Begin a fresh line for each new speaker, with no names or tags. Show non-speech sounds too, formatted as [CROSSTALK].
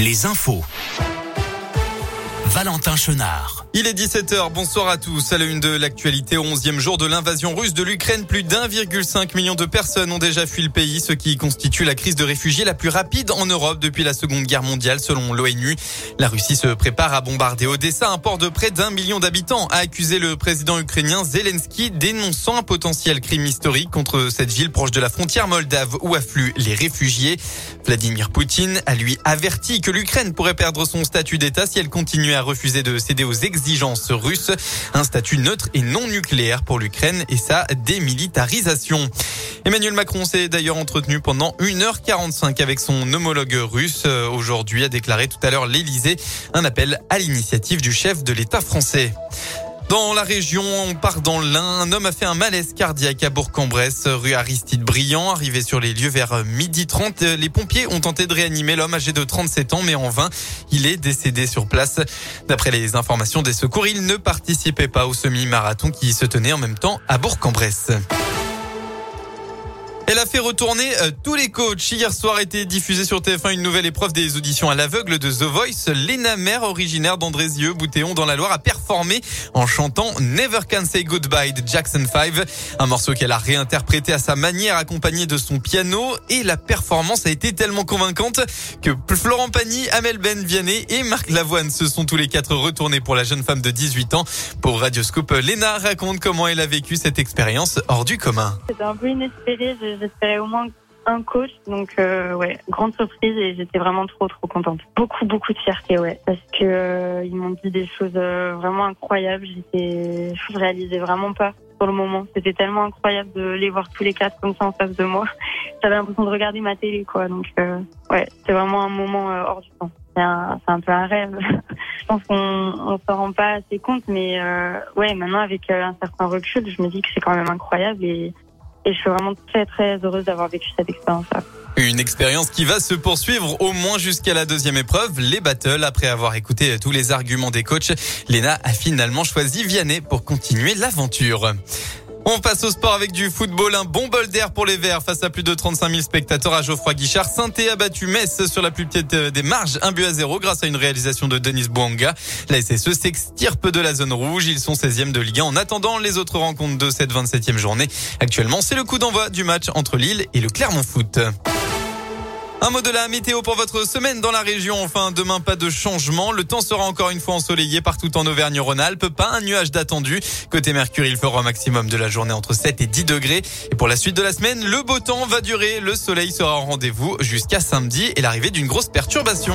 les infos. Valentin Chenard.
Il est 17h, bonsoir à tous. À la une de l'actualité, au 11e jour de l'invasion russe de l'Ukraine, plus d'1,5 million de personnes ont déjà fui le pays, ce qui constitue la crise de réfugiés la plus rapide en Europe depuis la Seconde Guerre mondiale, selon l'ONU. La Russie se prépare à bombarder Odessa, un port de près d'un million d'habitants, a accusé le président ukrainien Zelensky, dénonçant un potentiel crime historique contre cette ville proche de la frontière moldave où affluent les réfugiés. Vladimir Poutine a lui averti que l'Ukraine pourrait perdre son statut d'État si elle continuait à refuser de céder aux exigences russes. Un statut neutre et non nucléaire pour l'Ukraine et sa démilitarisation. Emmanuel Macron s'est d'ailleurs entretenu pendant 1h45 avec son homologue russe. Aujourd'hui a déclaré tout à l'heure l'Elysée un appel à l'initiative du chef de l'État français. Dans la région, on part dans l'Ain. Un homme a fait un malaise cardiaque à Bourg-en-Bresse, rue Aristide Briand. Arrivé sur les lieux vers midi 30, les pompiers ont tenté de réanimer l'homme âgé de 37 ans, mais en vain. Il est décédé sur place. D'après les informations des secours, il ne participait pas au semi-marathon qui se tenait en même temps à Bourg-en-Bresse. A fait retourner euh, tous les coachs. Hier soir était diffusée sur TF1 une nouvelle épreuve des auditions à l'aveugle de The Voice. Léna Mère, originaire d'Andrézieux, Boutéon dans la Loire, a performé en chantant Never Can Say Goodbye de Jackson 5. Un morceau qu'elle a réinterprété à sa manière accompagné de son piano et la performance a été tellement convaincante que Florent Pagny, Amel Ben Vianney et Marc Lavoine se sont tous les quatre retournés pour la jeune femme de 18 ans. Pour Radioscope, Léna raconte comment elle a vécu cette expérience hors du commun.
C'était un peu inespéré j'espérais au moins un coach. Donc euh, ouais, grande surprise et j'étais vraiment trop trop contente. Beaucoup beaucoup de fierté ouais, parce que euh, ils m'ont dit des choses euh, vraiment incroyables. J'étais, je réalisais vraiment pas sur le moment. C'était tellement incroyable de les voir tous les quatre comme ça en face de moi. [LAUGHS] J'avais l'impression de regarder ma télé quoi. Donc ouais, c'était vraiment un moment hors du temps. C'est un, c'est un peu un rêve. [LAUGHS] je pense qu'on on s'en rend pas assez compte, mais ouais, maintenant avec un certain recul, je me dis que c'est quand même incroyable et et je suis vraiment très très heureuse d'avoir vécu cette expérience-là.
Une expérience qui va se poursuivre au moins jusqu'à la deuxième épreuve, les battles. Après avoir écouté tous les arguments des coachs, Lena a finalement choisi Vianney pour continuer l'aventure. On passe au sport avec du football. Un bon bol d'air pour les Verts face à plus de 35 000 spectateurs à Geoffroy Guichard. saint a battu Metz sur la plus petite des marges, un but à zéro grâce à une réalisation de Denis Bouanga. La SSE s'extirpe de la zone rouge. Ils sont 16e de Ligue 1 en attendant les autres rencontres de cette 27e journée. Actuellement, c'est le coup d'envoi du match entre Lille et le Clermont Foot. Un mot de la météo pour votre semaine dans la région. Enfin, demain, pas de changement. Le temps sera encore une fois ensoleillé partout en Auvergne-Rhône-Alpes. Pas un nuage d'attendu. Côté Mercure, il fera un maximum de la journée entre 7 et 10 degrés. Et pour la suite de la semaine, le beau temps va durer. Le soleil sera en rendez-vous jusqu'à samedi et l'arrivée d'une grosse perturbation.